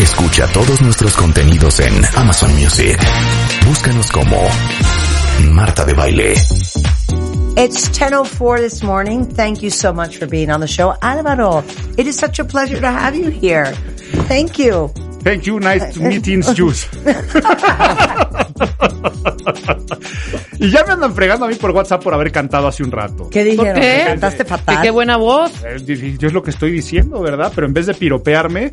Escucha todos nuestros contenidos en Amazon Music. Búscanos como Marta de Baile. It's 10.04 this morning. Thank you so much for being on the show. Alvaro, it is such a pleasure to have you here. Thank you. Thank you, nice to meet you. y ya me andan fregando a mí por WhatsApp por haber cantado hace un rato. ¿Qué dijeron? ¿Por qué? ¿Que cantaste fatal? Que qué buena voz. Eh, Yo es lo que estoy diciendo, ¿verdad? Pero en vez de piropearme,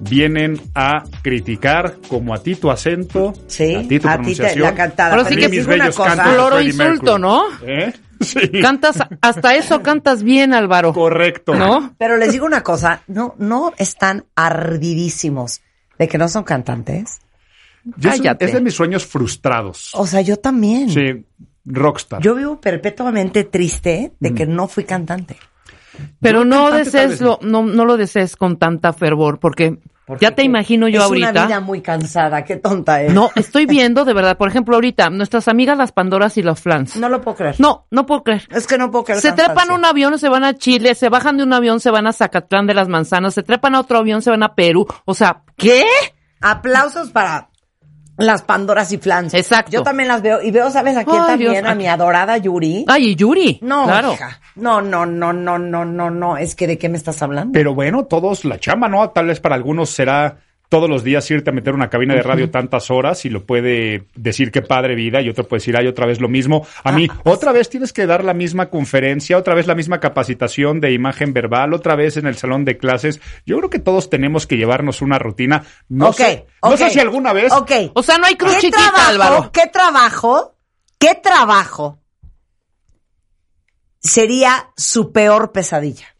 vienen a criticar como a ti tu acento, Sí, a ti tu a ti te- pronunciación. la cantada. Ahora a sí que digo una cosa. Floro insulto. ¿no? ¿Eh? Sí. Cantas, hasta eso cantas bien, Álvaro. Correcto. ¿No? Pero les digo una cosa, no, no están ardidísimos de que no son cantantes. Yo soy- es de mis sueños frustrados. O sea, yo también. Sí, rockstar. Yo vivo perpetuamente triste de que no fui cantante. Pero Yo no desees lo, no, no lo desees con tanta fervor, porque Porque ya te imagino yo es ahorita. una vida muy cansada, qué tonta es. No, estoy viendo de verdad, por ejemplo, ahorita, nuestras amigas las Pandoras y los Flans. No lo puedo creer. No, no puedo creer. Es que no puedo creer. Se trepan a un avión, se van a Chile, se bajan de un avión, se van a Zacatlán de las Manzanas, se trepan a otro avión, se van a Perú. O sea, ¿qué? Aplausos para las Pandoras y Flans. Exacto. Yo también las veo. Y veo, ¿sabes a quién Ay, también? Dios. A mi adorada Yuri. Ay, y Yuri. No, claro. hija. No, no, no, no, no, no, no. Es que ¿de qué me estás hablando? Pero bueno, todos la chamba, ¿no? Tal vez para algunos será todos los días irte a meter una cabina de radio tantas horas y lo puede decir qué padre vida y otro puede decir, ay, otra vez lo mismo. A mí, Ah, otra vez tienes que dar la misma conferencia, otra vez la misma capacitación de imagen verbal, otra vez en el salón de clases. Yo creo que todos tenemos que llevarnos una rutina. No, Ok, sé, no sé si alguna vez... Ok. O sea, no hay cruz ¿Qué chiquita, trabajo, Álvaro. ¿Qué trabajo? ¿Qué trabajo sería su peor pesadilla?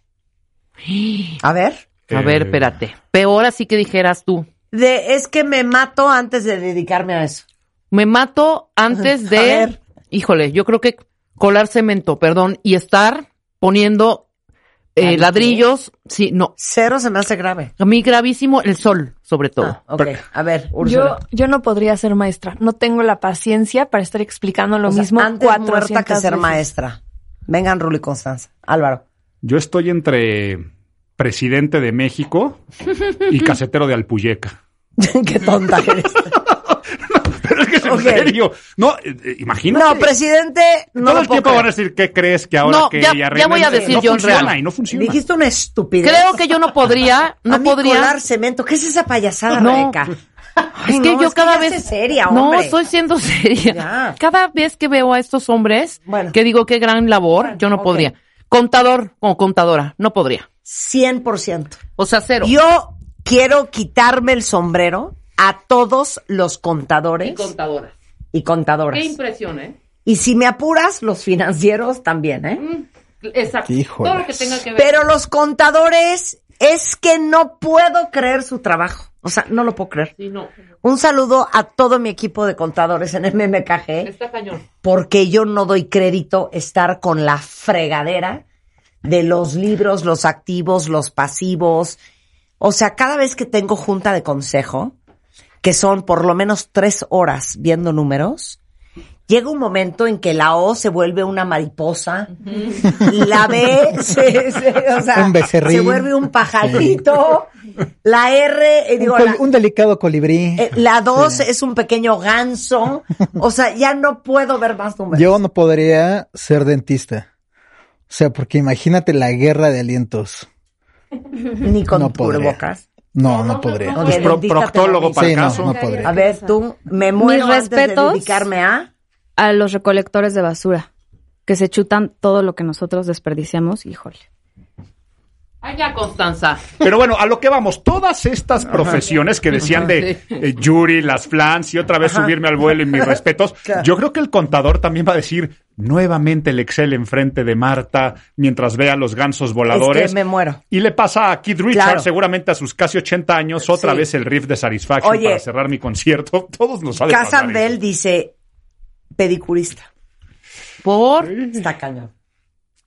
A ver. A ver, espérate. Peor así que dijeras tú. De, es que me mato antes de dedicarme a eso. Me mato antes A de. ver. Híjole, yo creo que colar cemento, perdón, y estar poniendo eh, ¿Ladrillo? ladrillos. Sí, no. Cero se me hace grave. A mí gravísimo el sol, sobre todo. Ah, ok. A ver, Yo, Úrsula. yo no podría ser maestra. No tengo la paciencia para estar explicando lo O sea, mismo antes cuatro muerta que ser maestra. Vengan, Rulo y Constanza. Álvaro. Yo estoy entre presidente de México y casetero de Alpuyeca. Qué tonta eres. Pero es que es en serio. No, eh, eh, imagínate. No, presidente, no Todo lo el puedo tiempo van a decir qué crees que ahora No, que ya- ya voy a decir no yo funciona real. y no funciona. Dijiste una estupidez. Creo que yo no podría, no a mí podría. colar cemento. ¿Qué es esa payasada, No. Rebeca? Ay, es que no, yo cada ya vez. seria, no, estoy siendo seria. Ya. Cada vez que veo a estos hombres, Bueno. que digo qué gran labor, Bueno, yo no podría. Contador o contadora, no podría. 100%. O sea, cero. Yo quiero quitarme el sombrero a todos los contadores Y contadora. y contadoras. Qué impresión, ¿eh? Y si me apuras, los financieros también, ¿eh? Exacto. Híjoles. Todo lo que tenga que ver. Pero los contadores es que no puedo creer su trabajo. O sea, no lo puedo creer. Sí, no. Un saludo a todo mi equipo de contadores en MMKG, Está cañón. porque yo no doy crédito estar con la fregadera de los libros, los activos, los pasivos. O sea, cada vez que tengo junta de consejo, que son por lo menos tres horas viendo números, llega un momento en que la O se vuelve una mariposa, la B se, se- o sea, Un becerrín. se vuelve un pajarito, la R, eh, Un, digo, col- la, un delicado colibrí. eh, la 2 es un pequeño ganso, o sea, ya no puedo ver más números. Yo no podría ser dentista. O sea, porque imagínate la guerra de alientos. Ni con no cubrebocas. No, no podría. Ok, Pues pro- proctólogo lo para Sí, el no, caso. no podría. A ver, tú, me muero Mis antes de dedicarme a... a los recolectores de basura, que se chutan todo lo que nosotros desperdiciamos, híjole. Ya, Constanza. Pero bueno, a lo que vamos, todas estas profesiones que decían de Sí. eh, Yuri, las flans y otra vez subirme al vuelo y mis respetos, Claro. yo creo que el contador también va a decir nuevamente el Excel enfrente de Marta mientras vea los gansos voladores. Es que me muero. Y le pasa a Keith Richards, Claro. seguramente a sus casi 80 años, otra Sí. vez el riff de Satisfaction Oye. para cerrar mi concierto. Todos nos pasar Casandel dice pedicurista. Por. Está cañón.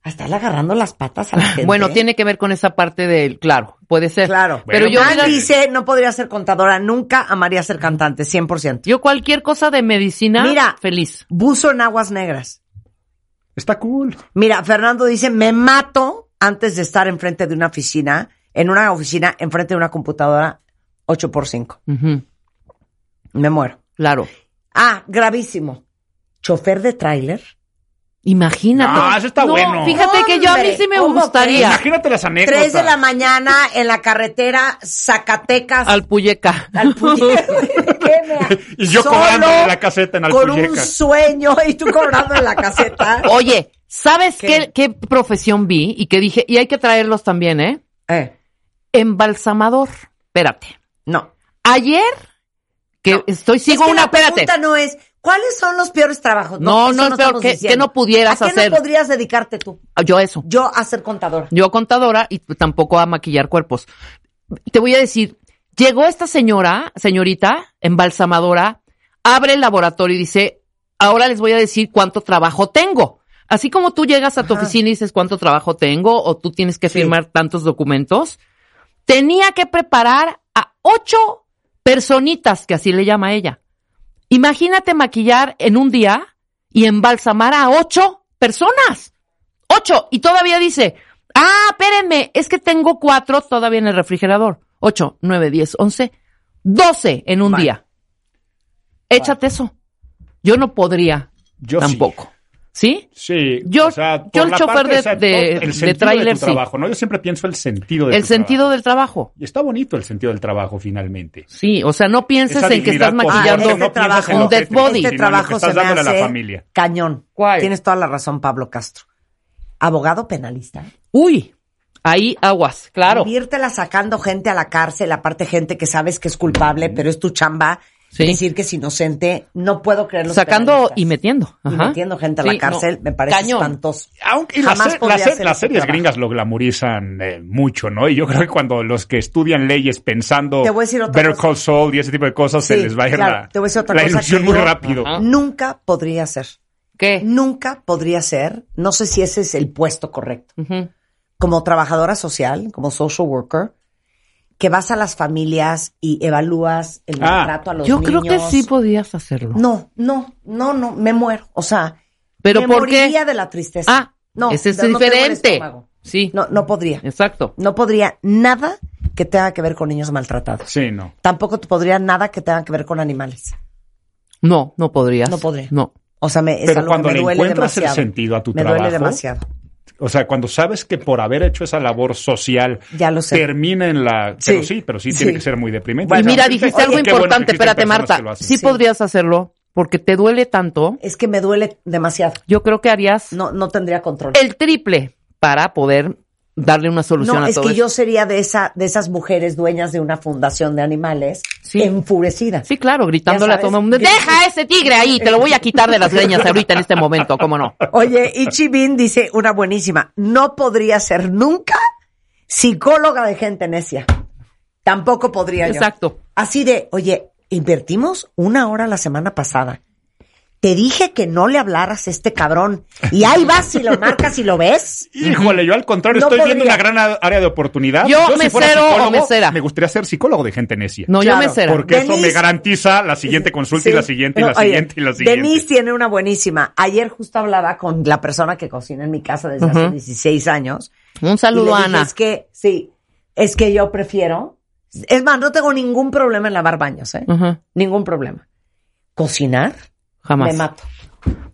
A estarle agarrando las patas a la gente. Bueno, tiene que ver con esa parte del. Claro, puede ser. Claro. Pero yo, dice, no podría ser contadora, nunca amaría ser cantante, 100%. yo cualquier cosa de medicina, Mira. feliz. Buzo en aguas negras. Está cool. Mira, Fernando dice, me mato antes de estar enfrente de una oficina, en una oficina, enfrente de una computadora, 8 por 5 Ujú, Me muero. Claro. Ah, gravísimo. Chofer de tráiler. Imagínate. No, eso está No, bueno. Fíjate que yo a mí sí me ¿cómo gustaría. Imagínate las anécdotas. 3 de la mañana en la carretera Zacatecas. Al Puyeca. al Puye- ¿Qué me- Y yo Solo cobrando en la caseta en Con un Alpuyeca. sueño y tú cobrando en la caseta. Oye, ¿sabes ¿Qué? qué? qué profesión vi? Y que dije, y hay que traerlos también, ¿eh? Eh, Embalsamador. Espérate. no. Ayer, que No. estoy, sigo Es que una, la espérate. pregunta no es, ¿cuáles son los peores trabajos? No, eso no es peor que no pudieras ¿A qué hacer? no podrías dedicarte tú? Yo eso. Yo a ser contadora. Yo contadora y tampoco a maquillar cuerpos. Te voy a decir, llegó esta señora, señorita, embalsamadora, abre el laboratorio y dice, ahora les voy a decir cuánto trabajo tengo. Así como tú llegas a tu oficina y dices cuánto trabajo tengo o tú tienes que Sí. firmar tantos documentos, tenía que preparar a ocho personitas, que así le llama ella. Imagínate maquillar en un día y embalsamar a ocho personas. Ocho. Y todavía dice, ah, espérenme, es que tengo cuatro todavía en el refrigerador. Ocho, nueve, diez, once, doce en un día. Échate eso. Yo no podría Yo tampoco. ¿Sí? Sí, Yo- o sea, yo por el chofer de- de- de el sentido tráiler, tu sí. trabajo, ¿no? Yo siempre pienso el sentido de El sentido trabajo. del trabajo. Y está bonito el sentido del trabajo finalmente. Sí, o sea, no pienses en que estás maquillando no este en un dead body. Este trabajo estás se me dándole a la hace familia. cañón. ¿Cuál? Tienes toda la razón, Pablo Castro. Abogado penalista. Uy, ahí aguas, claro. Vírtela sacando gente a la cárcel, aparte gente que sabes que es culpable, pero es tu chamba. Sí. Decir que es inocente. No puedo creerlo. Sacando y metiendo. Y Ajá. metiendo gente a la Sí, cárcel, no, me parece cañón. espantoso. Aunque y las, Jamás las series trabajo. gringas lo glamorizan eh, mucho, ¿no? Y yo creo que cuando los que estudian leyes pensando Te voy a decir otra Better cosa. Call Saul y ese tipo de cosas, se les va a ir claro. la, Te voy a decir otra la ilusión muy rápido. Ajá. Nunca podría ser. ¿Qué? Nunca podría ser. No sé si ese es el puesto correcto. Como trabajadora social, como social worker, que vas a las familias y evalúas el Ah, maltrato a los Yo niños. creo que sí podías hacerlo. No, no, no, no, me muero. O sea, ¿Pero me por qué? moriría de la tristeza. Ah, no, ese es no diferente. Sí, No, no podría. exacto. No podría nada que tenga que ver con niños maltratados. Sí, no. Tampoco podría nada que tenga que ver con animales. No, no podrías. No podría. No. O sea, me, es Pero algo cuando que me le duele encuentras el demasiado. sentido a tu me trabajo, duele demasiado. O sea, cuando sabes que por haber hecho esa labor social Ya lo sé. termina en la... Pero Sí, sí, pero sí, sí. tiene que ser muy deprimente. Bueno, y mira, dijiste algo bueno importante. existen Espérate, Marta. Sí, Sí. podrías hacerlo porque te duele tanto. Es que me duele demasiado. Yo creo que harías No, no tendría control. el triple para poder darle una solución No, a es todo que eso. yo sería de esa, de esas mujeres dueñas de una fundación de animales Sí. enfurecidas. Sí, claro, gritándole a todo el mundo. que- ¡Deja ese tigre ahí! Te lo voy a quitar de las leñas ahorita en este momento, ¿cómo no? Oye, Ichi Bin dice una buenísima. No podría ser nunca psicóloga de gente necia. Tampoco podría yo. Exacto. Así de, oye, invertimos una hora la semana pasada. Te dije que no le hablaras a este cabrón. Y ahí vas y lo marcas y lo ves. Híjole, yo al contrario No estoy viendo una gran área de oportunidad. Yo, fuera mesero o mesera. Me gustaría ser psicólogo de gente necia. No, Claro, yo me será. Porque eso me garantiza la siguiente consulta y la siguiente y la oye, siguiente y la siguiente. Denise tiene una buenísima. Ayer justo hablaba con la persona que cocina en mi casa desde hace Ujú. 16 años. Un Y saludo le dije, Ana. Es que, sí, es que yo prefiero. Es más, no tengo ningún problema en lavar baños, ¿eh? Ningún problema. Cocinar, Jamás. me mato.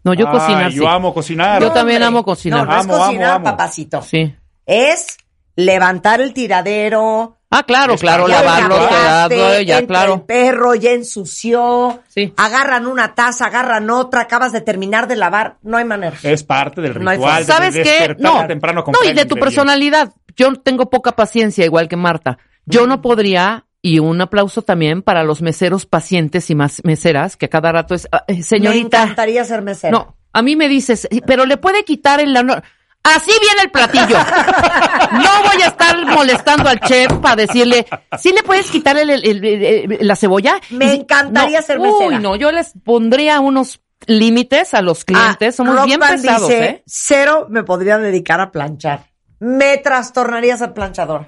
No, yo cocinar sí. Yo amo cocinar. Yo también hombre. amo cocinar. No, no es Amo, amo, cocinar, amo. papacito. Sí. Es levantar el tiradero, Ah, claro, Es claro, lavarlo, ritual. cuidado, ya, claro. el perro ya ensució, Sí. agarran una taza, agarran otra, acabas de terminar de lavar, no hay manera. Es parte del No hay ritual. ¿Sabes de qué? No, temprano no, y de tu personalidad. Yo tengo poca paciencia, igual que Marta. Yo no podría, y un aplauso también para los meseros pacientes y más meseras, que a cada rato es, "Ah, eh, Me señorita. encantaría ser mesera. No, a mí me dices, pero le puede quitar el honor. Así viene el platillo. No voy a estar molestando al chef para decirle, ¿sí le puedes quitar el- el- el- el- la cebolla? Me encantaría no, ser mesera. Uy, no, yo les pondría unos límites a los clientes. Ah, Somos Rock bien Band pesados, dice, ¿eh? Cero me podría dedicar a planchar. Me trastornaría ser planchador.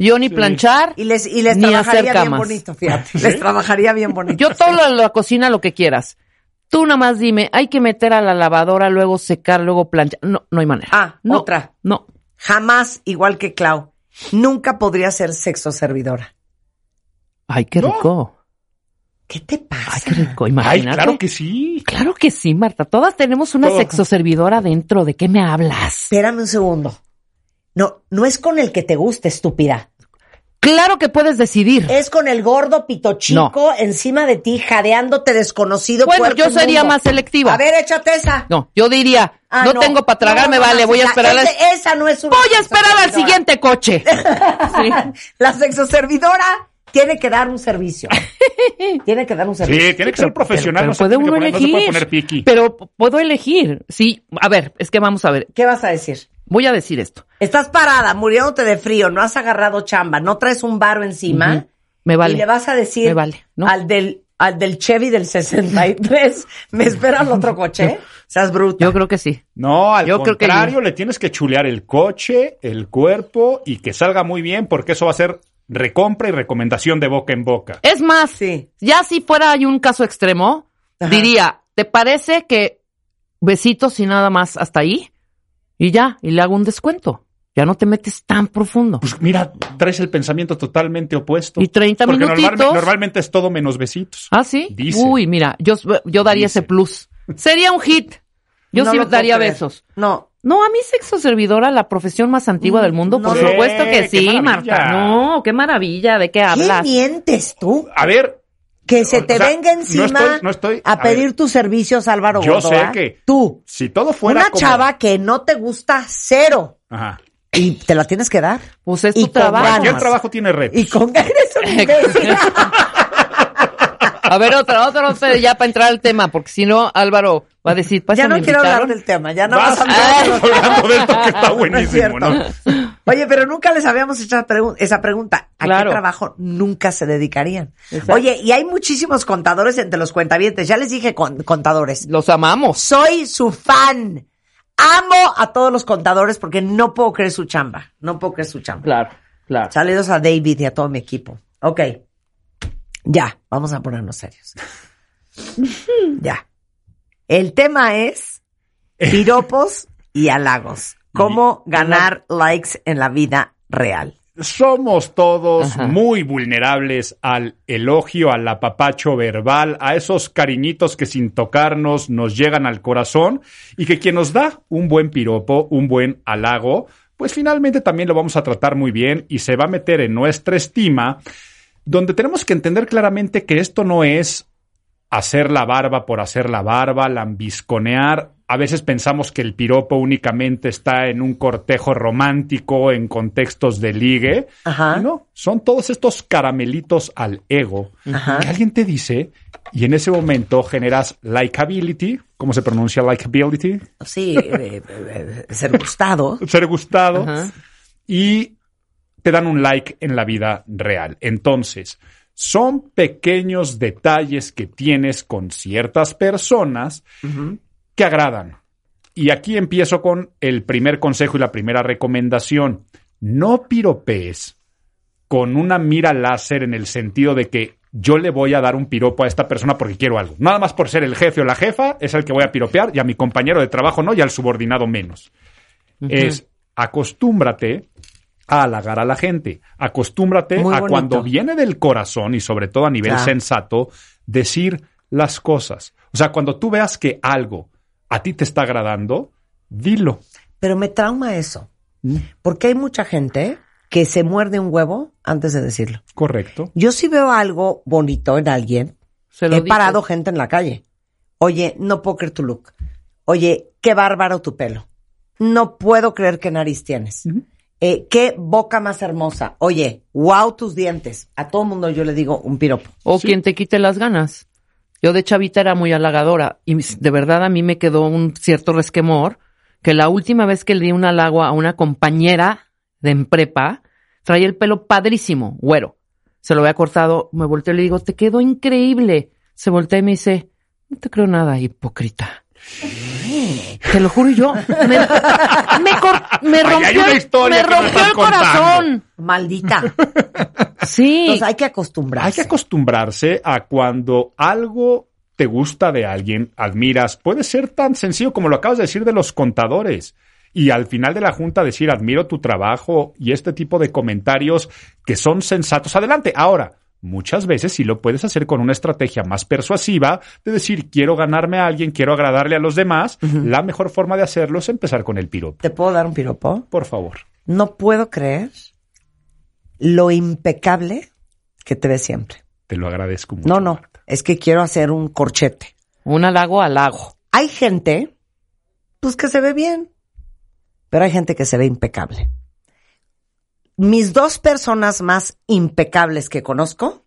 Yo ni planchar, Y les, y les ni hacer trabajaría bien bonito, fíjate. Les trabajaría bien bonito. Yo todo lo de la cocina lo que quieras. Tú nada más dime, hay que meter a la lavadora, luego secar, luego planchar. No, no hay manera. Ah, no, otra. No. Jamás, igual que Clau, nunca podría ser sexo servidora. Ay, qué No. rico. ¿Qué te pasa? Ay, qué rico. Ay, Imagínate. claro que sí. Claro que sí, Marta. Todas tenemos una Todo. sexoservidora dentro. ¿De qué me hablas? Espérame un segundo. No, no es con el que te guste, estúpida. Claro que puedes decidir. Es con el gordo pito chico encima de ti, jadeándote desconocido. Bueno, yo sería más selectiva. A ver, échate esa. No, yo diría, Ah, no, tengo para tragarme, No, no, vale, voy a esperar. ese- esa no es una Voy a esperar al siguiente coche. Sí. La sexoservidora tiene que dar un servicio. tiene que dar un Sí, servicio. tiene que ser profesional. Pero no, puede uno poner, no se elegir. puede poner piqui. Pero puedo elegir. Sí, a ver, es que vamos a ver. ¿Qué vas a decir? Voy a decir esto. Estás parada, muriéndote de frío, no has agarrado chamba, no traes un varo encima. Me vale. Y le vas a decir Me vale, ¿no? al del al del Chevy del 63, ¿me espera el otro coche? Seas bruta. Yo creo que sí. No, al Yo creo que contrario, le tienes que chulear el coche, el cuerpo y que salga muy bien porque eso va a ser recompra y recomendación de boca en boca. Es más, Sí. ya si fuera hay un caso extremo, Ajá. diría, ¿te parece que besitos y nada más hasta ahí? Y ya, y le hago un descuento. Ya no te metes tan profundo. Pues mira, traes el pensamiento totalmente opuesto. Y 30 porque minutitos. normalme- normalmente es todo menos besitos. ¿Ah, sí? Dice. Uy, mira, yo, yo daría Dice. ese plus. Sería un hit. Yo No sí daría besos. No, No, a mí sexo servidora, la profesión más antigua del mundo, por Mm, supuesto que qué sí. Marta. No, qué maravilla, ¿de qué ¿qué hablas? mientes tú? A ver, Que se O te sea, venga no encima estoy- no estoy- a a pedir ver. tus servicios, Álvaro yo sé que Tú, si todo fuera una como- chava que no te gusta cero Ajá. y te la tienes que dar. Pues es tu trabajo. Cualquier trabajo tiene retos. Y con eres un imbécil. A ver, otra, otra, otra, ya para entrar al tema, porque si no, Álvaro va a decir, pues ya no quiero hablar del tema, ya no Vas vas a hablar. hablando de esto que está No es buenísimo. ¿no? Oye, pero nunca les habíamos hecho esa pregunta. ¿A Claro. qué trabajo nunca se dedicarían? Exacto. Oye, y hay muchísimos contadores entre los cuentavientes. Ya les dije con- contadores. Los amamos. Soy su fan. Amo a todos los contadores porque no puedo creer su chamba. No puedo creer su chamba. Claro, claro. Saludos a David y a todo mi equipo. Ok. Ya, vamos a ponernos serios. ya. El tema es piropos y halagos. ¿Cómo ganar likes en la vida real? Somos todos Ajá. muy vulnerables al elogio, al apapacho verbal, a esos cariñitos que sin tocarnos nos llegan al corazón y que quien nos da un buen piropo, un buen halago, pues finalmente también lo vamos a tratar muy bien y se va a meter en nuestra estima, donde tenemos que entender claramente que esto no es hacer la barba por hacer la barba, lambisconear. A veces pensamos que el piropo únicamente está en un cortejo romántico, en contextos de ligue. Ajá. No, son todos estos caramelitos al ego Ajá. que alguien te dice y en ese momento generas likability. ¿Cómo se pronuncia likability? Sí, eh, eh, eh, ser gustado. Ser gustado. Ajá. y te dan un like en la vida real. Entonces, son pequeños detalles que tienes con ciertas personas que agradan. Y aquí empiezo con el primer consejo y la primera recomendación. No piropees con una mira láser en el sentido de que yo le voy a dar un piropo a esta persona porque quiero algo. Nada más por ser el jefe o la jefa es el que voy a piropear y a mi compañero de trabajo no y al subordinado menos. Es acostúmbrate a halagar a la gente. Acostúmbrate a cuando viene del corazón y sobre todo a nivel sensato decir las cosas. O sea, cuando tú veas que algo a ti te está agradando, dilo. Pero me trauma eso. Mm. Porque hay mucha gente que se muerde un huevo antes de decirlo. Correcto. Yo sí veo algo bonito en alguien, Se lo he parado gente en la calle. Oye, no puedo creer tu look. Oye, qué bárbaro tu pelo. No puedo creer qué nariz tienes. Eh, qué boca más hermosa. Oye, wow tus dientes. A todo mundo yo le digo un piropo. O quien te quite las ganas. Yo de chavita era muy halagadora y de verdad a mí me quedó un cierto resquemor que la última vez que le di un halago a una compañera de en prepa, traía el pelo padrísimo, güero. Se lo había cortado, me volteé y le digo, te quedó increíble. Se voltea y me dice, no te creo nada, hipócrita. Te lo juro yo. Me, me, cor- me Ay, hay rompió, me el corazón. Maldita. Sí. Entonces hay que acostumbrarse. Hay que acostumbrarse a cuando algo te gusta de alguien, admiras, puede ser tan sencillo como lo acabas de decir de los contadores. Y al final de la junta decir admiro tu trabajo y este tipo de comentarios que son sensatos. Adelante. Ahora, muchas veces sí lo puedes hacer con una estrategia más persuasiva de decir quiero ganarme a alguien, quiero agradarle a los demás. La mejor forma de hacerlo es empezar con el piropo. ¿Te puedo dar un piropo? Por favor. No puedo creer lo impecable que te ves siempre. Te lo agradezco mucho. No, no, Marta. es que quiero hacer un corchete. Un halago al lago. Hay gente, pues que se ve bien, pero hay gente que se ve impecable. Mis dos personas más impecables que conozco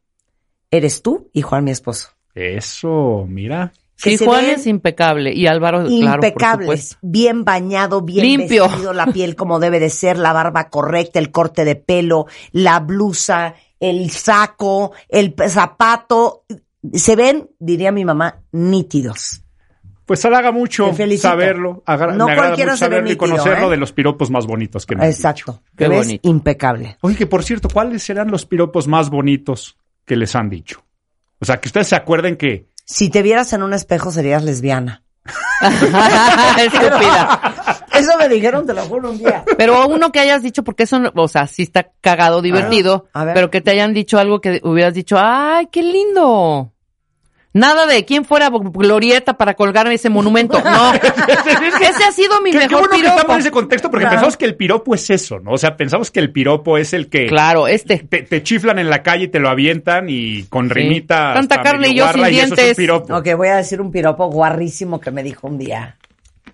eres tú y Juan, mi esposo. Eso, mira. Que Sí, se Juan es impecable y Álvaro, claro, por bien bañado, bien Limpio. vestido, la piel como debe de ser, la barba correcta, el corte de pelo, la blusa, el saco, el zapato, se ven, diría mi mamá, nítidos. Pues halaga mucho saberlo. Agra- No me agrada mucho se ve saberlo y conocerlo ¿eh? de los piropos más bonitos que me dicho. Exacto. Qué Te ves bonito. impecable. Oye, que por cierto, ¿cuáles serán los piropos más bonitos que les han dicho? O sea, que ustedes se acuerden que Si te vieras en un espejo serías lesbiana. Estúpida. Eso me dijeron, te lo juro un día. Pero uno que hayas dicho, porque eso, no- o sea, sí está cagado, divertido, a ver. pero que te hayan dicho algo que hubieras dicho, ¡ay, qué lindo! Nada de quién fuera glorieta para colgar ese monumento. No. ese ha sido mi Qué, qué mejor bueno que piropo. estamos en ese contexto porque Claro. pensamos que el piropo es eso, ¿no? O sea, pensamos que el piropo es el que Claro, este. te, te chiflan en la calle y te lo avientan y con Sí. rimita Tanta carne y yo sin y es dientes. piropo. Ok, voy a decir un piropo guarrísimo que me dijo un día.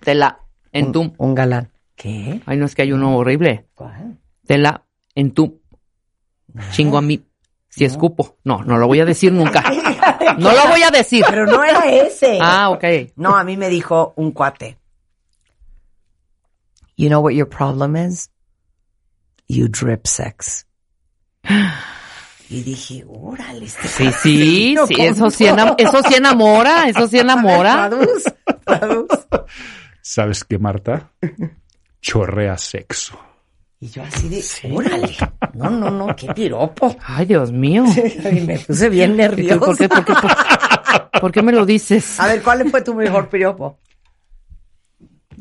Tela en tu. Un, un galán. ¿Qué? Ay, no es que hay uno horrible. ¿Cuál? Tela en tu. Chingo a mí. Si escupo. No, no lo voy a decir nunca. No lo voy a decir. Pero no era ese. Ah, ok. No, a mí me dijo un cuate. You know what your problem is? You drip sex. Y dije, órale, este Sí, sí, sí, ¿cómo eso sí, eso sí enamora, eso sí enamora. Traduz, traduz. ¿Sabes qué, Marta? Chorrea sexo. Y yo así de, órale. No, no, no, qué piropo. Ay, Dios mío. Y me puse bien ¿Por nerviosa. qué, por qué, por qué- por qué me lo dices? A ver, ¿cuál fue tu mejor piropo?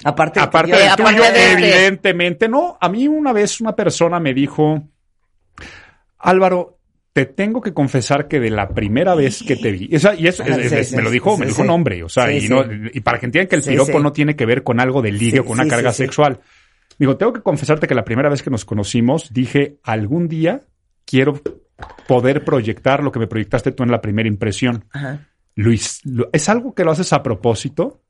Aparte, del Aparte tuyo. del aparte tuyo, de este. evidentemente. No, a mí una vez una persona me dijo, Álvaro, te tengo que confesar que de la primera vez que te vi, o sea, y eso Ajá, es- sí, es- sí, me lo dijo, sí, me sí, dijo un hombre, o sea, Sí, y, no, y para que entiendan que el Sí, piropo sí. no tiene que ver con algo de ligue Sí, o con una sí, carga sí, sí. sexual. Digo, tengo que confesarte que la primera vez que nos conocimos dije, algún día quiero poder proyectar lo que me proyectaste tú en la primera impresión. Ajá. Luis, ¿es algo que lo haces a propósito?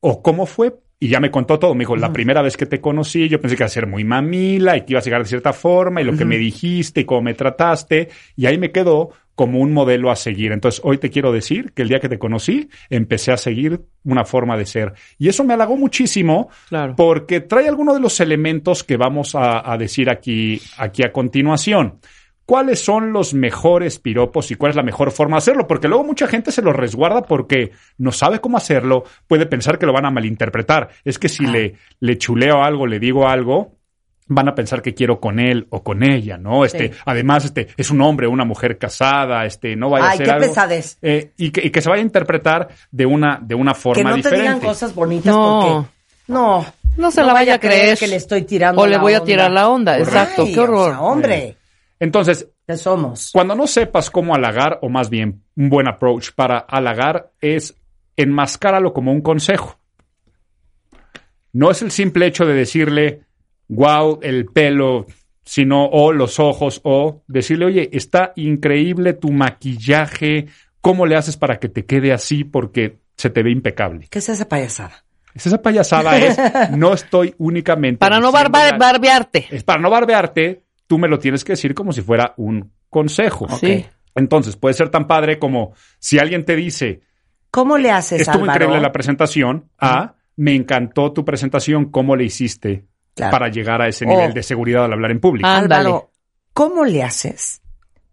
¿O cómo fue? Y ya me contó todo. Me dijo, la primera vez que te conocí, yo pensé que iba a ser muy mamila y que ibas a llegar de cierta forma y lo que me dijiste y cómo me trataste. Y ahí me quedó como un modelo a seguir. Entonces, hoy te quiero decir que el día que te conocí, empecé a seguir una forma de ser. Y eso me halagó muchísimo Claro. porque trae algunos de los elementos que vamos a, a decir aquí, aquí a continuación. ¿Cuáles son los mejores piropos y cuál es la mejor forma de hacerlo? Porque luego mucha gente se los resguarda porque no sabe cómo hacerlo, puede pensar que lo van a malinterpretar. Es que si le, le chuleo algo, le digo algo, van a pensar que quiero con él o con ella, ¿no? Este, Sí. además, este, es un hombre, una mujer casada, este, no vaya a Ay, ser qué algo. pesadez. eh, y, que, y que se vaya a interpretar de una, de una forma Que no te diferente. digan cosas bonitas No. porque... No. No se la vaya a creer. que le estoy tirando O le la voy a tirar la onda, exacto, Ay, qué horror. o sea, hombre, Entonces, ¿qué somos? Cuando no sepas cómo halagar, o más bien un buen approach para halagar, es enmascáralo como un consejo. No es el simple hecho de decirle, wow, el pelo sino o los ojos o decirle, oye, está increíble tu maquillaje, ¿cómo le haces para que te quede así? Porque se te ve impecable. ¿Qué es esa payasada? Esa payasada es, no estoy únicamente... Para no barba- barbearte. Es para no barbearte, tú me lo tienes que decir como si fuera un consejo. Sí. Entonces, puede ser tan padre como si alguien te dice, ¿Cómo le haces, estuvo Álvaro? increíble la presentación, a, me encantó tu presentación, ¿cómo le hiciste Claro. para llegar a ese O- nivel de seguridad al hablar en público? Ándale. Álvaro, ¿cómo le haces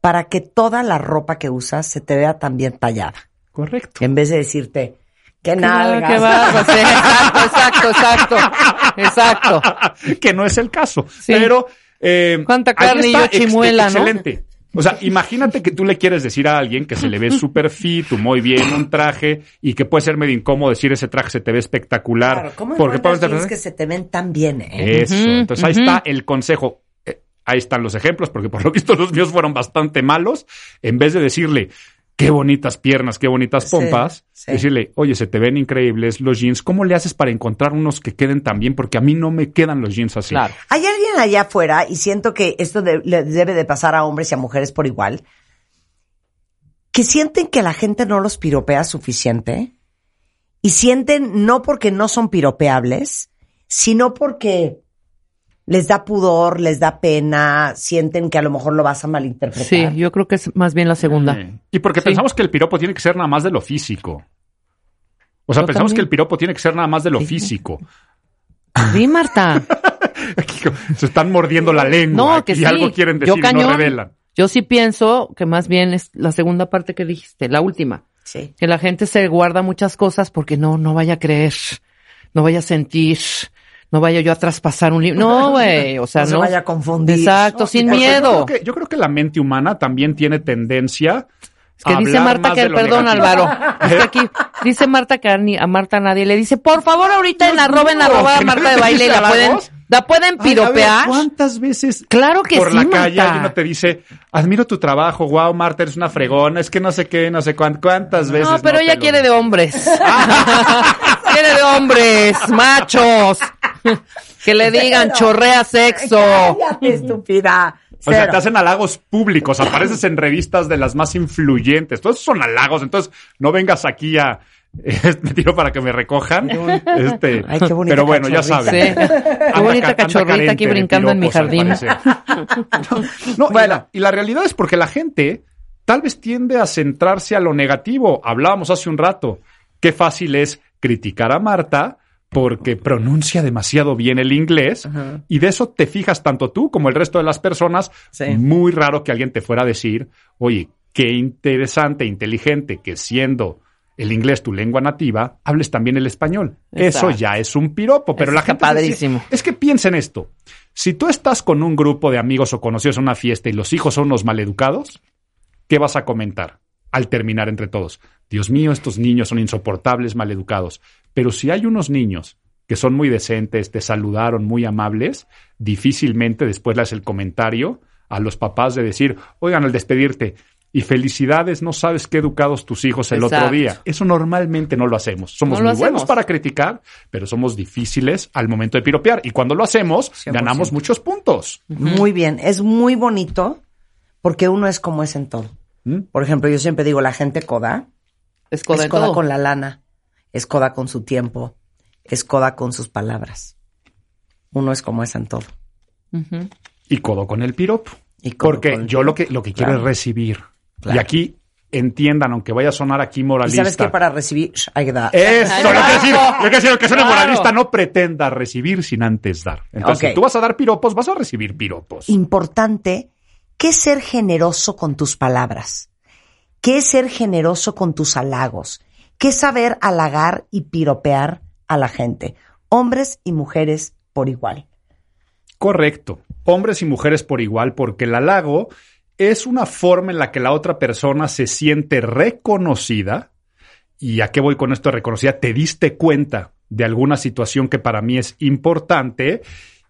para que toda la ropa que usas se te vea también tallada? Correcto. En vez de decirte, qué nalgas. qué barba, sí, exacto, exacto, exacto, exacto. que no es el caso. Sí. Pero. eh, Cuánta carne y yo chimuela, ex- ¿no? Excelente. O sea, imagínate que tú le quieres decir a alguien que se le ve súper fit, muy bien, un traje, y que puede ser medio incómodo decir ese traje se te ve espectacular. Claro, ¿cómo porque puedes- que se te ven tan bien, eh? Eso. Entonces ahí está el consejo. Eh, Ahí están los ejemplos, porque por lo visto los míos fueron bastante malos. En vez de decirle, qué bonitas piernas, qué bonitas Sí, pompas, sí. decirle, oye, se te ven increíbles los jeans. ¿Cómo le haces para encontrar unos que queden tan bien? Porque a mí no me quedan los jeans así. Claro. Hay alguien allá afuera, y siento que esto de- le debe de pasar a hombres y a mujeres por igual, que sienten que la gente no los piropea suficiente y sienten no porque no son piropeables, sino porque les da pudor, les da pena, sienten que a lo mejor lo vas a malinterpretar. Sí, yo creo que es más bien la segunda. Y porque Sí. pensamos que el piropo tiene que ser nada más de lo físico. O sea, Yo pensamos también. que el piropo tiene que ser nada más de lo Sí. físico. Sí, Marta. Se están mordiendo la lengua No, que y sí. algo quieren Yo decir y no revelan. Yo sí pienso que más bien es la segunda parte que dijiste, la última. Sí. Que la gente se guarda muchas cosas porque no, no vaya a creer, no vaya a sentir, no vaya yo a traspasar un libro. No, güey, o sea, No no. se vaya a confundir. Exacto, sin miedo. Yo creo, que, yo creo que la mente humana también tiene tendencia. Es que a dice Marta que, perdón negativo. Álvaro, es que aquí dice Marta que a, a Marta nadie le dice, por favor ahorita en Dios arroba en arroba ¿que Marta de baile la pueden, la pueden Ay, a ver, piropear. ¿Cuántas veces Claro que por sí, la calle alguien no te dice, admiro tu trabajo, wow, Marta, eres una fregona, es que no sé qué, no sé cuán- cuántas veces. No, pero ella quiere de hombres. quiere de hombres, machos. Que le digan chorrea sexo. Cállate, estúpida. O sea, te hacen halagos públicos, apareces en revistas de las más influyentes. Todos son halagos, entonces no vengas aquí a me tiro para que me recojan. Este, Ay, qué bonita pero bueno, ya sabes. Sí. Qué bonita cachorrita aquí carente brincando en mi jardín. No, y, la, y la realidad es porque la gente tal vez tiende a centrarse a lo negativo. Hablábamos hace un rato. Qué fácil es criticar a Marta porque pronuncia demasiado bien el inglés y de eso te fijas tanto tú como el resto de las personas. Sí. Muy raro que alguien te fuera a decir, oye, qué interesante, inteligente que siendo el inglés tu lengua nativa, hables también el español. Eso ya es un piropo, pero Eso la gente... padrísimo. es que piensa en esto. Si tú estás con un grupo de amigos o conocidos en una fiesta y los hijos son unos maleducados, ¿qué vas a comentar al terminar entre todos? Dios mío, estos niños son insoportables, maleducados. Pero si hay unos niños que son muy decentes, te saludaron, muy amables, difícilmente después le haces el comentario a los papás de decir, oigan, al despedirte, y felicidades, no sabes qué educados tus hijos el otro día. Eso normalmente no lo hacemos. Somos No lo muy buenos hacemos. para criticar, pero somos difíciles al momento de piropear. Y cuando lo hacemos, 100%. ganamos muchos puntos. Muy bien, es muy bonito porque uno es como es en todo. ¿Mm? Por ejemplo, yo siempre digo, la gente coda Es coda es coda con la lana, es coda con su tiempo, es coda con sus palabras. Uno es como es en todo. Y codo con el piropo. Y codo Porque con el yo lo que, lo que quiero Claro. es recibir. Claro. Y aquí entiendan, aunque vaya a sonar aquí ¿Y moralista. sabes qué? Para recibir, hay que dar. Eso, lo que decir, lo que decir, que suene Claro. moralista, no pretenda recibir sin antes dar. Entonces, si tú vas a dar piropos, vas a recibir piropos. Importante, ¿qué es ser generoso con tus palabras? ¿Qué es ser generoso con tus halagos? ¿Qué es saber halagar y piropear a la gente? Hombres y mujeres por igual. Correcto. Hombres y mujeres por igual, porque el halago es una forma en la que la otra persona se siente reconocida. ¿Y a qué voy con esto de reconocida? Te diste cuenta de alguna situación que para mí es importante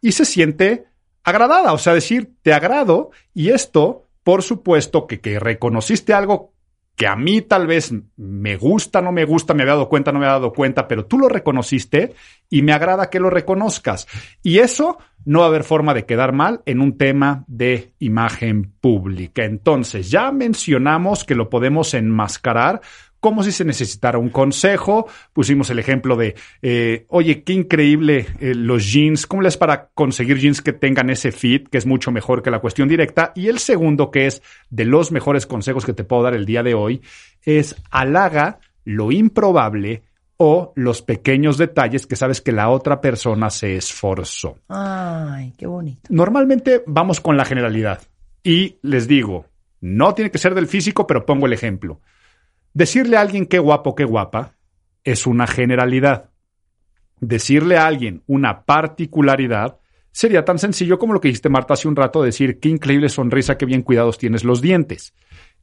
y se siente agradada. O sea, decir, te agrado y esto, por supuesto, que, que reconociste algo que a mí tal vez me gusta, no me gusta, me había dado cuenta, no me había dado cuenta, pero tú lo reconociste y me agrada que lo reconozcas. Y eso no va a haber forma de quedar mal en un tema de imagen pública. Entonces, ya mencionamos que lo podemos enmascarar como si se necesitara un consejo. Pusimos el ejemplo de, eh, oye, qué increíble eh, los jeans, ¿cómo les para conseguir jeans que tengan ese fit, que es mucho mejor que la cuestión directa? Y el segundo, que es de los mejores consejos que te puedo dar el día de hoy, es halaga lo improbable o los pequeños detalles que sabes que la otra persona se esforzó. Ay, qué bonito. Normalmente vamos con la generalidad. Y les digo, no tiene que ser del físico, pero pongo el ejemplo. Decirle a alguien qué guapo, qué guapa, es una generalidad. Decirle a alguien una particularidad sería tan sencillo como lo que dijiste Marta hace un rato, decir qué increíble sonrisa, qué bien cuidados tienes los dientes.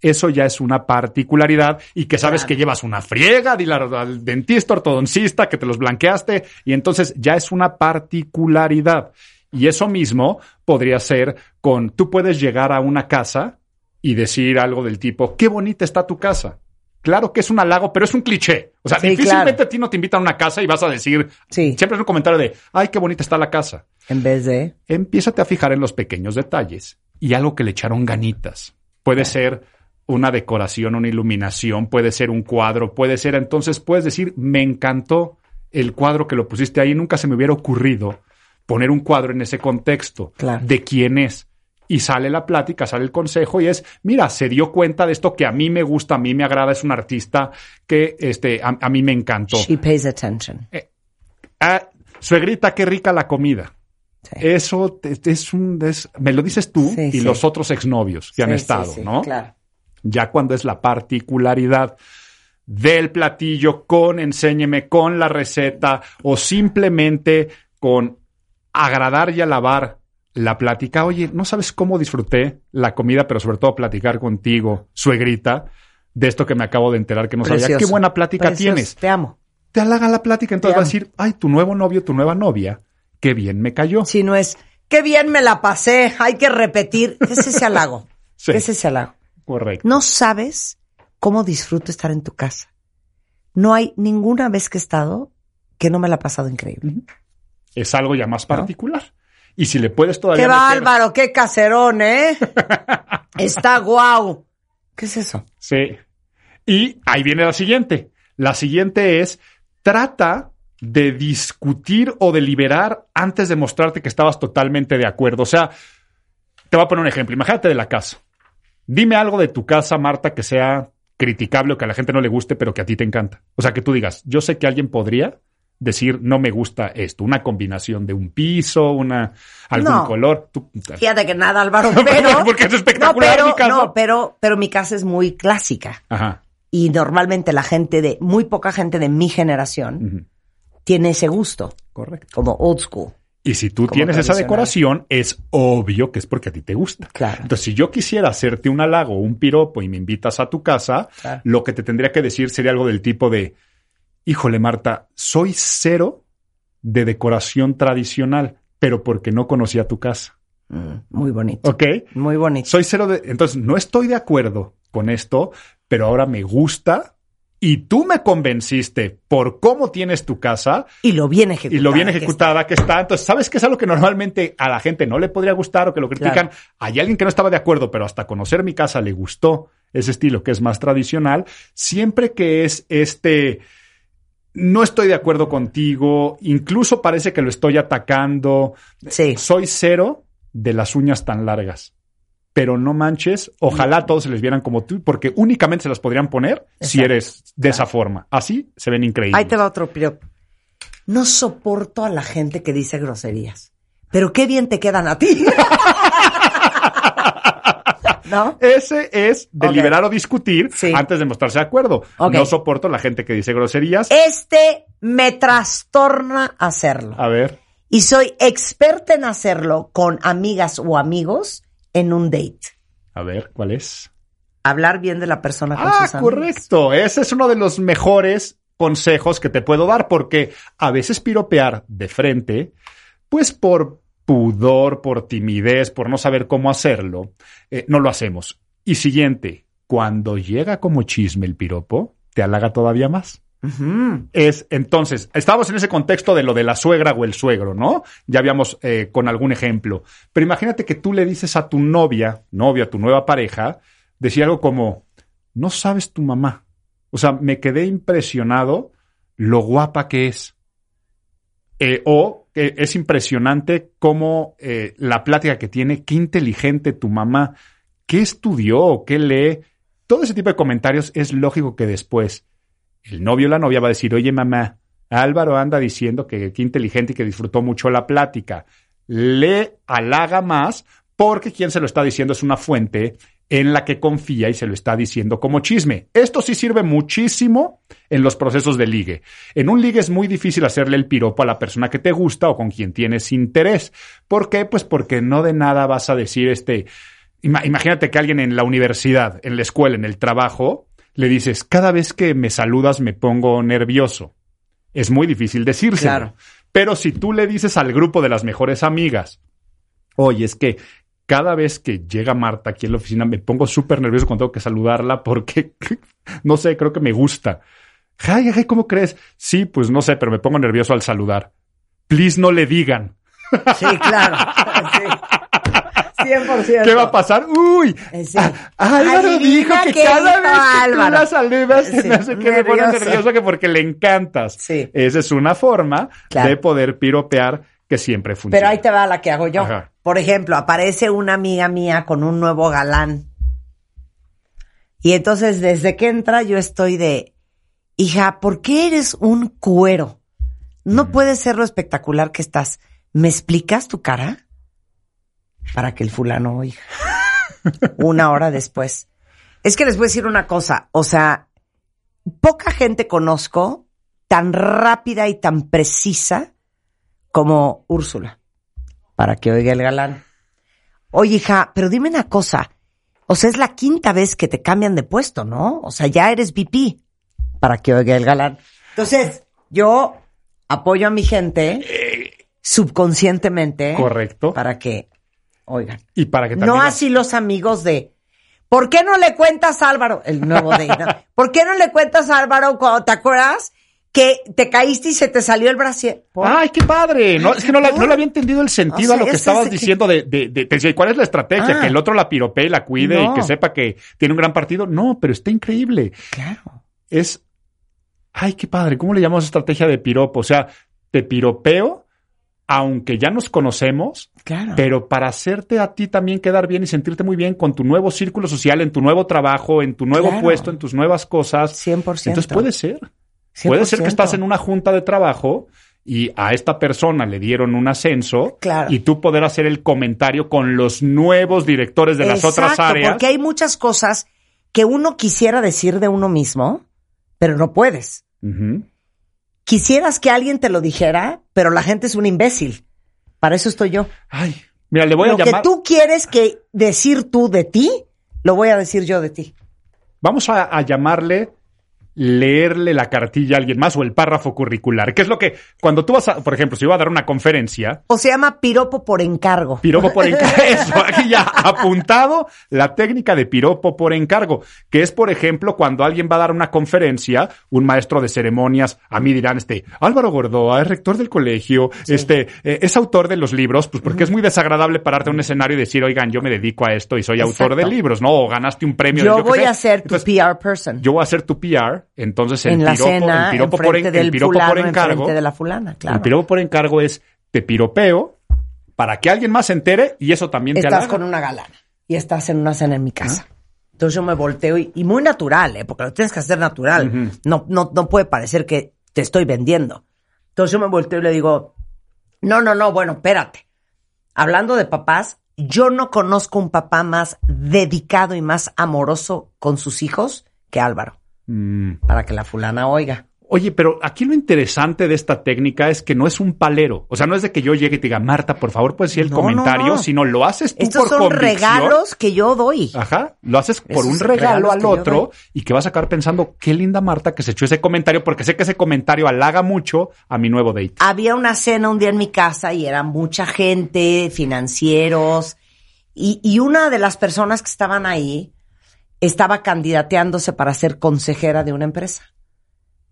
Eso ya es una particularidad y que sabes Claro. que llevas una friega, dile al al dentista, ortodoncista, que te los blanqueaste y entonces ya es una particularidad. Y eso mismo podría ser con, tú puedes llegar a una casa y decir algo del tipo, qué bonita está tu casa. Claro que es un halago, pero es un cliché. O sea, Sí, difícilmente claro. a ti no te invitan a una casa y vas a decir, Sí. siempre es un comentario de, ay, qué bonita está la casa. En vez de. Empiézate a fijar en los pequeños detalles y algo que le echaron ganitas. Puede ser una decoración, una iluminación, puede ser un cuadro, puede ser, entonces puedes decir, me encantó el cuadro que lo pusiste ahí, nunca se me hubiera ocurrido poner un cuadro en ese contexto Claro. de quién es. Y sale la plática, sale el consejo y es, mira, se dio cuenta de esto que a mí me gusta, a mí me agrada, es un artista que este, a, a mí me encantó. She pays attention. Ah, suegrita, qué rica la comida. Sí. Eso es un, es- me lo dices tú Sí, y sí. los otros exnovios que han estado, sí, ¿no? Claro. Ya cuando es la particularidad del platillo con enséñeme, con la receta o simplemente con agradar y alabar la plática. Oye, no sabes cómo disfruté la comida, pero sobre todo platicar contigo, suegrita, de esto que me acabo de enterar que no sabía. Qué buena plática Precioso. tienes Te amo. te halaga la plática, entonces va a decir, ay, tu nuevo novio, tu nueva novia, qué bien me cayó. Si no es, qué bien me la pasé, hay que repetir. ¿Qué es ese halago? Sí. ¿Qué es ese halago? Correcto. No sabes cómo disfruto estar en tu casa. No hay ninguna vez que he estado que no me la he pasado increíble. Es algo ya más particular. Y si le puedes todavía ¡Qué bárbaro! ¡Qué caserón, eh! Está guau. ¿Qué es eso? Sí. Y ahí viene la siguiente. La siguiente es, trata de discutir o deliberar antes de mostrarte que estabas totalmente de acuerdo. O sea, te voy a poner un ejemplo. Imagínate de la casa. Dime algo de tu casa, Marta, que sea criticable o que a la gente no le guste, pero que a ti te encanta. O sea, que tú digas, yo sé que alguien podría decir, no me gusta esto. Una combinación de un piso, una algún No. color. Tú- Fíjate que nada, Álvaro, pero... Porque es espectacular no, pero, mi casa. No, pero, pero mi casa es muy clásica. Ajá. Y normalmente la gente de, muy poca gente de mi generación tiene ese gusto, Correcto. como old school. Y si tú tienes esa decoración, es obvio que es porque a ti te gusta. Claro. Entonces, si yo quisiera hacerte un halago o un piropo y me invitas a tu casa, Claro. lo que te tendría que decir sería algo del tipo de, híjole, Marta, soy cero de decoración tradicional, pero porque no conocía tu casa. Mm, muy bonito. ¿Ok? Muy bonito. Soy cero de... Entonces, no estoy de acuerdo con esto, pero ahora me gusta y tú me convenciste por cómo tienes tu casa Y lo bien ejecutada. y lo bien que ejecutada que está. Entonces, ¿sabes qué es algo que normalmente a la gente no le podría gustar o que lo critican? Claro. Hay alguien que no estaba de acuerdo, pero hasta conocer mi casa le gustó ese estilo que es más tradicional. Siempre que es este, no estoy de acuerdo contigo, incluso parece que lo estoy atacando. Sí. Soy cero de las uñas tan largas. Pero no manches, ojalá todos se les vieran como tú, porque únicamente se las podrían poner si eres de esa forma. Así se ven increíbles. Ahí te va otro piropo. No soporto a la gente que dice groserías. Pero qué bien te quedan a ti. ¿No? Ese es deliberar o discutir Sí. antes de mostrarse de acuerdo. No soporto la gente que dice groserías. Este me trastorna hacerlo. A ver, Y soy experta en hacerlo con amigas o amigos en un date. a ver, ¿cuál es? Hablar bien de la persona con Ah, sus correcto. Ese es uno de los mejores consejos que te puedo dar porque a veces piropear de frente, pues por pudor, por timidez, por no saber cómo hacerlo, eh, no lo hacemos. Y siguiente, Cuando llega como chisme el piropo, te halaga todavía más. Es entonces, estábamos en ese contexto de lo de la suegra o el suegro, ¿no? Ya habíamos eh, con algún ejemplo. Pero imagínate que tú le dices a tu novia, novia, a tu nueva pareja, decir algo como, no sabes tu mamá. O sea, me quedé impresionado lo guapa que es. Eh, o es impresionante cómo eh, la plática que tiene, qué inteligente tu mamá, qué estudió, qué lee. Todo ese tipo de comentarios es lógico que después el novio o la novia va a decir, oye mamá, Álvaro anda diciendo que qué inteligente y que disfrutó mucho la plática. Le halaga más porque quien se lo está diciendo es una fuente en la que confía y se lo está diciendo como chisme. Esto sí sirve muchísimo en los procesos de ligue. En un ligue es muy difícil hacerle el piropo a la persona que te gusta o con quien tienes interés. ¿Por qué? Pues porque no de nada vas a decir este... Imagínate que alguien en la universidad, en la escuela, en el trabajo, le dices, cada vez que me saludas me pongo nervioso. Es muy difícil decírselo. Claro. Pero si tú le dices al grupo de las mejores amigas, oye, es que cada vez que llega Marta aquí en la oficina me pongo súper nervioso cuando tengo que saludarla porque, no sé, creo que me gusta. Ay, ay, ¿cómo crees? Sí, pues no sé, pero me pongo nervioso al saludar. Please no le digan. Sí, claro. Sí. 100%. ¿Qué va a pasar? Uy, Sí. Álvaro Adivina dijo que cada vez que Álvaro. tú la saludas se Sí, me hace que me pone nervioso. que porque le encantas. Sí. Esa es una forma Claro. de poder piropear que siempre funciona. Pero ahí te va la que hago yo. Ajá. Por ejemplo, aparece una amiga mía con un nuevo galán. Y entonces desde que entra yo estoy de, hija, ¿por qué eres un cuero? No puede ser lo espectacular que estás. ¿Me explicas tu cara? Para que el fulano oiga. una hora después. Es que les voy a decir una cosa. O sea, poca gente conozco tan rápida y tan precisa como Úrsula, para que oiga el galán. Oye, hija, pero dime una cosa. O sea, es la quinta vez que te cambian de puesto, ¿no? O sea, ya eres VP, para que oiga el galán. Entonces, yo apoyo a mi gente subconscientemente. Correcto. Para que oigan. Y para que también... No así los amigos de, ¿por qué no le cuentas a Álvaro? El nuevo de, ¿no? ¿por qué no le cuentas a Álvaro cuando te acuerdas que te caíste y se te salió el brasier? ¿Por? ¡Ay, qué padre! No, es que no, la- no le había entendido el sentido O sea, a lo que estabas de que- diciendo de, de, de- decía, ¿cuál es la estrategia? Ah. Que el otro la piropee y la cuide No. y que sepa que tiene un gran partido. No, pero está increíble. Claro. Es, ay, qué padre. ¿Cómo le llamamos estrategia de piropo? O sea, te piropeo, aunque ya nos conocemos, Claro. pero para hacerte a ti también quedar bien y sentirte muy bien con tu nuevo círculo social, en tu nuevo trabajo, en tu nuevo Claro. puesto, en tus nuevas cosas. 100%. Entonces puede ser. Puede ser que estás en una junta de trabajo y a esta persona le dieron un ascenso Claro. y tú poder hacer el comentario con los nuevos directores de las otras áreas. Porque hay muchas cosas que uno quisiera decir de uno mismo, pero no puedes. Quisieras que alguien te lo dijera, pero la gente es un imbécil. Para eso estoy yo. Ay, mira, le voy lo a llamar. que tú quieres que decir tú de ti, lo voy a decir yo de ti. Vamos a, a llamarle leerle la cartilla a alguien más o el párrafo curricular, que es lo que cuando tú vas a, por ejemplo, si yo voy a dar una conferencia, O se llama piropo por encargo. Piropo por encargo. Eso, aquí ya apuntado la técnica de piropo por encargo, que es, por ejemplo, cuando alguien va a dar una conferencia, un maestro de ceremonias, a mí dirán, este, Álvaro Gordoa es rector del colegio, este, eh, es autor de los libros, pues porque es muy desagradable pararte a un escenario y decir, oigan, yo me dedico a esto y soy autor de libros, ¿no? O ganaste un premio. de yo qué voy a ser tu Entonces, PR person. Yo voy a ser tu PR, entonces el en la piropo, cena, el piropo por, en- el piropo fulano, por encargo. de la fulana, claro. El piropo por encargo es te piropeo para que alguien más se entere y eso también te estás con una galana y estás en una cena en mi casa. Entonces yo me volteo y, y muy natural, ¿eh? porque lo tienes que hacer natural. no, no, no puede parecer que te estoy vendiendo. Entonces yo me volteo y le digo, no, no, no, bueno, espérate. Hablando de papás, yo no conozco un papá más dedicado y más amoroso con sus hijos que Álvaro, Mm. para que la fulana oiga. Oye, pero aquí lo interesante de esta técnica es que no es un palero. O sea, no es de que yo llegue y te diga, Marta, por favor, puedes decir el No, comentario, no. sino lo haces tú Estos por son convicción. regalos que yo doy. Ajá, lo haces por Esos un regalo al otro y que vas a acabar pensando, qué linda Marta que se echó ese comentario, porque sé que ese comentario halaga mucho a mi nuevo date. había una cena un día en mi casa y era mucha gente, financieros, y, y una de las personas que estaban ahí estaba candidateándose para ser consejera de una empresa.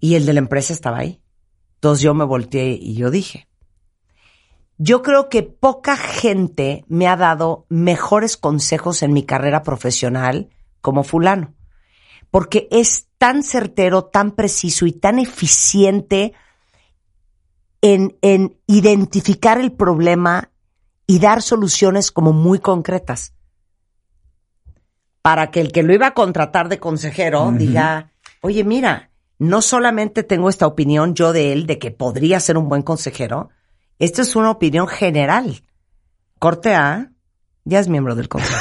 Y el de la empresa estaba ahí. Entonces yo me volteé y yo dije, yo creo que poca gente me ha dado mejores consejos en mi carrera profesional como fulano, porque es tan certero, tan preciso y tan eficiente en, en identificar el problema y dar soluciones como muy concretas. Para que el que lo iba a contratar de consejero diga, oye, mira, no solamente tengo esta opinión yo de él de que podría ser un buen consejero, esto es una opinión general. Corte A, ya es miembro del consejo.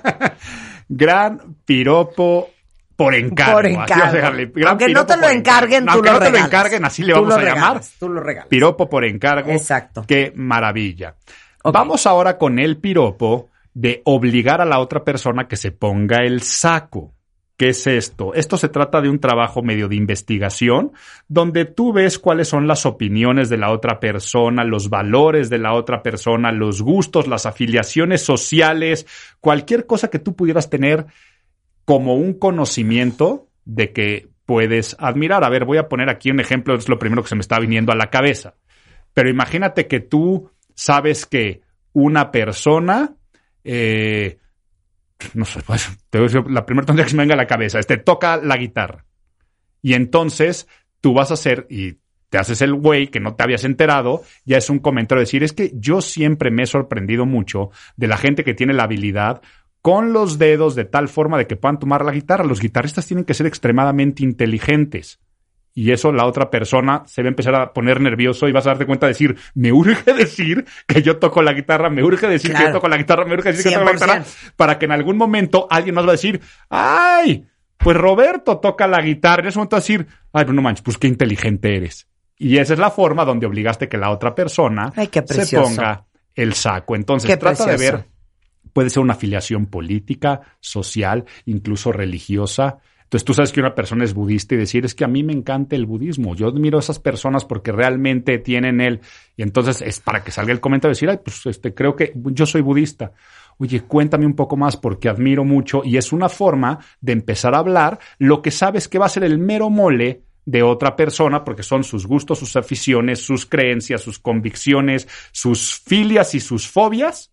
Gran piropo por encargo. Por encargo. Aunque no te lo encarguen, tú Aunque lo no te lo encarguen, así le Tú vamos a llamar. tú lo regalas. Piropo por encargo. Exacto. Qué maravilla. Vamos ahora con el piropo de obligar a la otra persona que se ponga el saco. ¿Qué es esto? Esto se trata de un trabajo medio de investigación, donde tú ves cuáles son las opiniones de la otra persona, los valores de la otra persona, los gustos, las afiliaciones sociales, cualquier cosa que tú pudieras tener como un conocimiento de que puedes admirar. A ver, voy a poner aquí un ejemplo, es lo primero que se me está viniendo a la cabeza. Pero imagínate que tú sabes que una persona, eh, no sé, pues, te voy a decir, la primera tontería que se me venga a la cabeza, este toca la guitarra. Y entonces tú vas a hacer, y te haces el güey que no te habías enterado, ya es un comentario de decir, es que yo siempre me he sorprendido mucho de la gente que tiene la habilidad con los dedos de tal forma de que puedan tomar la guitarra. Los guitarristas tienen que ser extremadamente inteligentes. Y eso la otra persona se va a empezar a poner nervioso y vas a darte cuenta de decir, me urge decir que yo toco la guitarra, me urge decir que yo toco la guitarra, me urge decir que yo toco la guitarra, 100%. para que en algún momento alguien más va a decir, ay, pues Roberto toca la guitarra. En ese momento va a decir, ay, no manches, pues qué inteligente eres. Y esa es la forma donde obligaste que la otra persona Ay, se ponga el saco. Entonces, Qué trata de ver puede ser una afiliación política, social, incluso religiosa. Entonces tú sabes que una persona es budista y decir es que a mí me encanta el budismo. Yo admiro a esas personas porque realmente tienen él. Y entonces es para que salga el comentario de decir, ay, pues este, creo que yo soy budista. Oye, cuéntame un poco más porque admiro mucho y es una forma de empezar a hablar lo que sabes que va a ser el mero mole de otra persona porque son sus gustos, sus aficiones, sus creencias, sus convicciones, sus filias y sus fobias.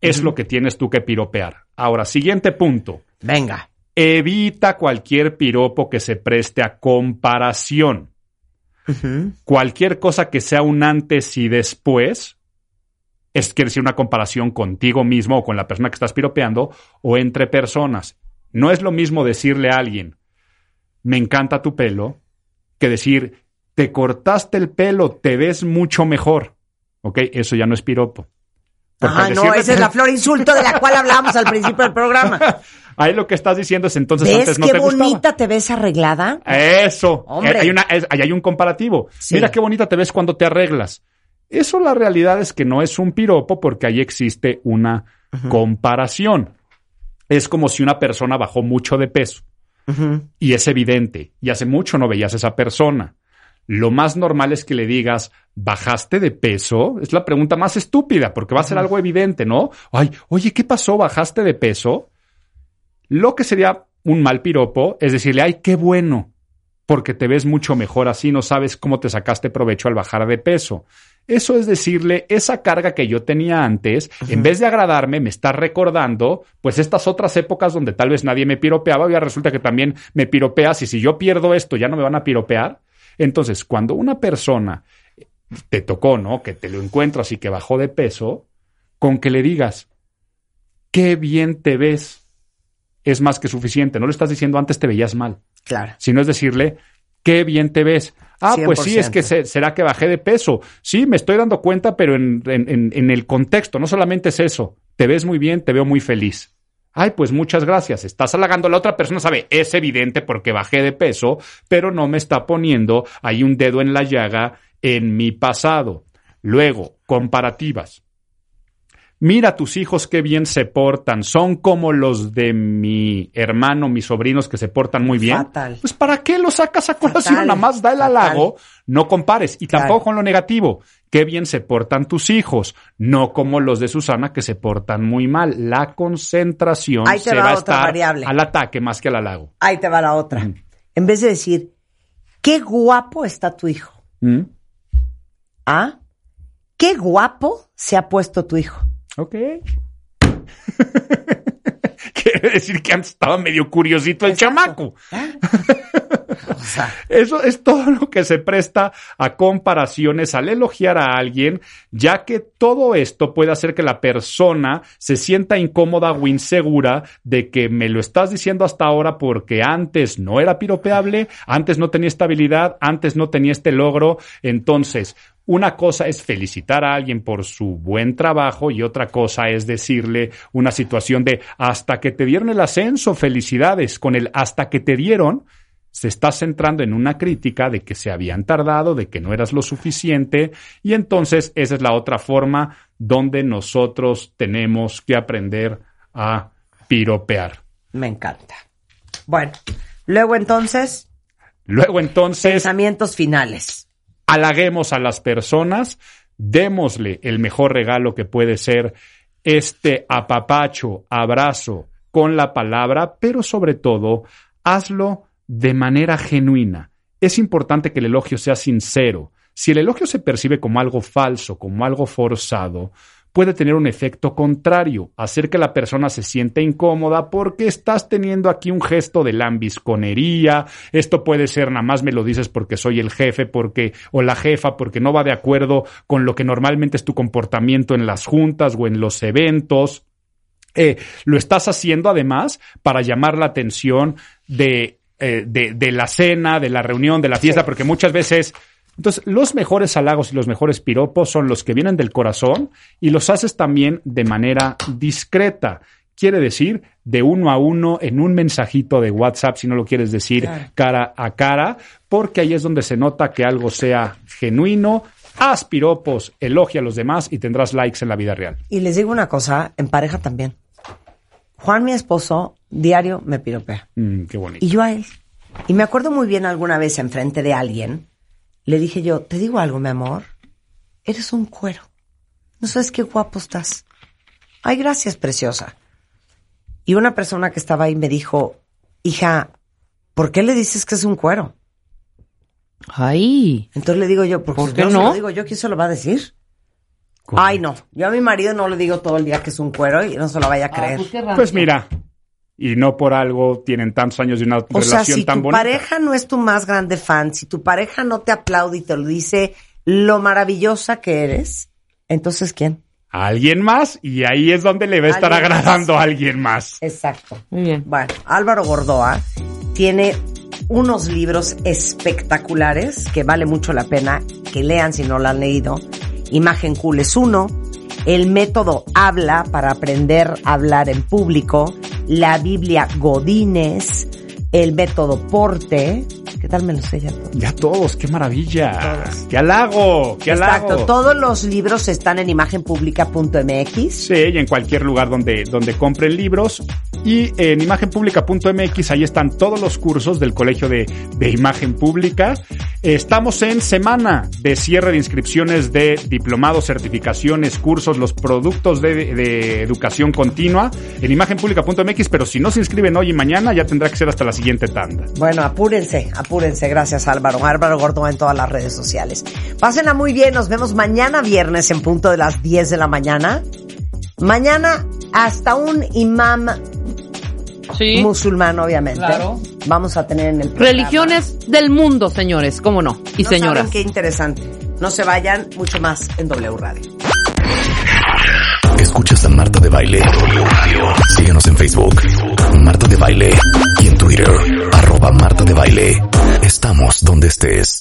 Es lo que tienes tú que piropear. Ahora, siguiente punto. Venga. Evita cualquier piropo que se preste a comparación. Cualquier cosa que sea un antes y después, es quiere decir una comparación contigo mismo o con la persona que estás piropeando o entre personas. No es lo mismo decirle a alguien, me encanta tu pelo, que decir, te cortaste el pelo, te ves mucho mejor. ¿Ok? Eso ya no es piropo. Porque Ah, al no, esa es la flor insulto de la cual hablábamos al principio del programa. Ahí lo que estás diciendo es entonces ¿Ves antes no qué te gustaba. bonita te ves arreglada? Eso. Hombre. Eh, Hay, una, es- ahí hay un comparativo. Sí. Mira qué bonita te ves cuando te arreglas. Eso la realidad es que no es un piropo porque ahí existe una comparación. Es como si una persona bajó mucho de peso y es evidente y hace mucho no veías a esa persona. Lo más normal es que le digas, ¿bajaste de peso? Es la pregunta más estúpida porque va a ser algo evidente, ¿no? Ay, oye, ¿qué pasó? ¿Bajaste de peso? Lo que sería un mal piropo es decirle, ay, qué bueno, porque te ves mucho mejor así, no sabes cómo te sacaste provecho al bajar de peso. Eso es decirle, esa carga que yo tenía antes, en vez de agradarme, me está recordando, pues estas otras épocas donde tal vez nadie me piropeaba, ya resulta que también me piropeas y si yo pierdo esto, ya no me van a piropear. Entonces, cuando una persona te tocó, ¿no? Que te lo encuentras y que bajó de peso, con que le digas, qué bien te ves, es más que suficiente. No le estás diciendo antes te veías mal, Claro. sino es decirle, qué bien te ves. Ah, pues sí, es que 100%. se- será que bajé de peso. Sí, me estoy dando cuenta, pero en, en- en- en el contexto, no solamente es eso. Te ves muy bien, te veo muy feliz. Ay, pues muchas gracias. Estás halagando. La otra persona sabe, es evidente porque bajé de peso, pero no me está poniendo ahí un dedo en la llaga en mi pasado. Luego, comparativas. Mira tus hijos qué bien se portan, son como los de mi hermano, mis sobrinos que se portan muy bien. Fatal. Pues ¿para qué lo sacas a colación? Fatal, Nada más da el fatal. halago, no compares. Y Claro. tampoco con lo negativo. Qué bien se portan tus hijos, no como los de Susana que se portan muy mal. La concentración Ahí te se va va a otra estar variable. al ataque más que al halago. Ahí te va la otra. En vez de decir, qué guapo está tu hijo. ¿Mm? ¿Ah? Qué guapo se ha puesto tu hijo. Ok. Quiere decir que antes estaba medio curiosito el chamaco. O sea, Eso es todo lo que se presta a comparaciones al elogiar a alguien, ya que todo esto puede hacer que la persona se sienta incómoda o insegura de que me lo estás diciendo hasta ahora porque antes no era piropeable, antes no tenía estabilidad, antes no tenía este logro. Entonces, una cosa es felicitar a alguien por su buen trabajo y otra cosa es decirle una situación de hasta que te dieron el ascenso, felicidades. Con el hasta que te dieron, se está centrando en una crítica de que se habían tardado, de que no eras lo suficiente, y entonces esa es la otra forma donde nosotros tenemos que aprender a piropear. me encanta. Bueno, luego entonces, Luego entonces, pensamientos finales. Halaguemos a las personas, démosle el mejor regalo que puede ser este apapacho, abrazo con la palabra, pero sobre todo, hazlo de manera genuina. Es importante que el elogio sea sincero. Si el elogio se percibe como algo falso, como algo forzado, puede tener un efecto contrario, hacer que la persona se sienta incómoda porque estás teniendo aquí un gesto de lambisconería, esto puede ser nada más me lo dices porque soy el jefe, porque o la jefa, porque no va de acuerdo con lo que normalmente es tu comportamiento en las juntas o en los eventos. Eh, lo estás haciendo además para llamar la atención de, eh, de, de la cena, de la reunión, de la fiesta, Sí. porque muchas veces entonces, los mejores halagos y los mejores piropos son los que vienen del corazón y los haces también de manera discreta. Quiere decir, de uno a uno, en un mensajito de WhatsApp, si no lo quieres decir Claro. cara a cara, porque ahí es donde se nota que algo sea genuino. Haz piropos, elogia a los demás y tendrás likes en la vida real. Y les digo una cosa, en pareja también. Juan, mi esposo, diario me piropea. Mm, qué bonito. Y yo a él. Y me acuerdo muy bien alguna vez enfrente de alguien, le dije yo, te digo algo, mi amor, eres un cuero. No sabes qué guapo estás. Ay, gracias, preciosa. Y una persona que estaba ahí me dijo, hija, ¿por qué le dices que es un cuero? Ay. Entonces le digo yo, porque ¿Por qué no, se lo digo yo, ¿quién se lo va a decir? Ay, no. Yo a mi marido no le digo todo el día que es un cuero y no se lo vaya a creer. Pues mira, y no por algo tienen tantos años de una O sea, relación si tan tu bonita. pareja no es tu más grande fan, si tu pareja no te aplaude y te lo dice lo maravillosa que eres, entonces ¿quién? alguien más y ahí es donde le va a estar más. agradando a alguien más. Exacto. Muy bien. Bueno, Álvaro Gordoa tiene unos libros espectaculares que vale mucho la pena que lean si no lo han leído. Imagen Cool es uno. El método Habla para aprender a hablar en público. La Biblia Godínez. El método Porte. ¿Qué tal me lo sé ya todo? Ya todos, qué maravilla. Todos. Qué halago, qué halago. Exacto. Todos los libros están en imagenpublica.mx. Sí, y en cualquier lugar donde, donde compren libros. Y en imagenpublica.mx, ahí están todos los cursos del Colegio de, de Imagen Pública. Estamos en semana de cierre de inscripciones de diplomados, certificaciones, cursos, los productos de, de educación continua en imagenpublica.mx, pero si no se inscriben hoy y mañana, ya tendrá que ser hasta la siguiente tanda. Bueno, apúrense, apúrense. Gracias, Álvaro. Álvaro Gordoa en todas las redes sociales. Pásenla muy bien. Nos vemos mañana viernes en punto de las 10 de la mañana. Mañana hasta un imam Sí. musulmán, obviamente. Claro. Vamos a tener en el programa. Religiones del mundo, señores, cómo no. Y No señoras. saben qué interesante. No se vayan, mucho más en W Radio. Escuchas a Marta de Baile. Síguenos en Facebook, Marta de Baile. Y en Twitter, arroba Marta de Baile. Estamos donde estés.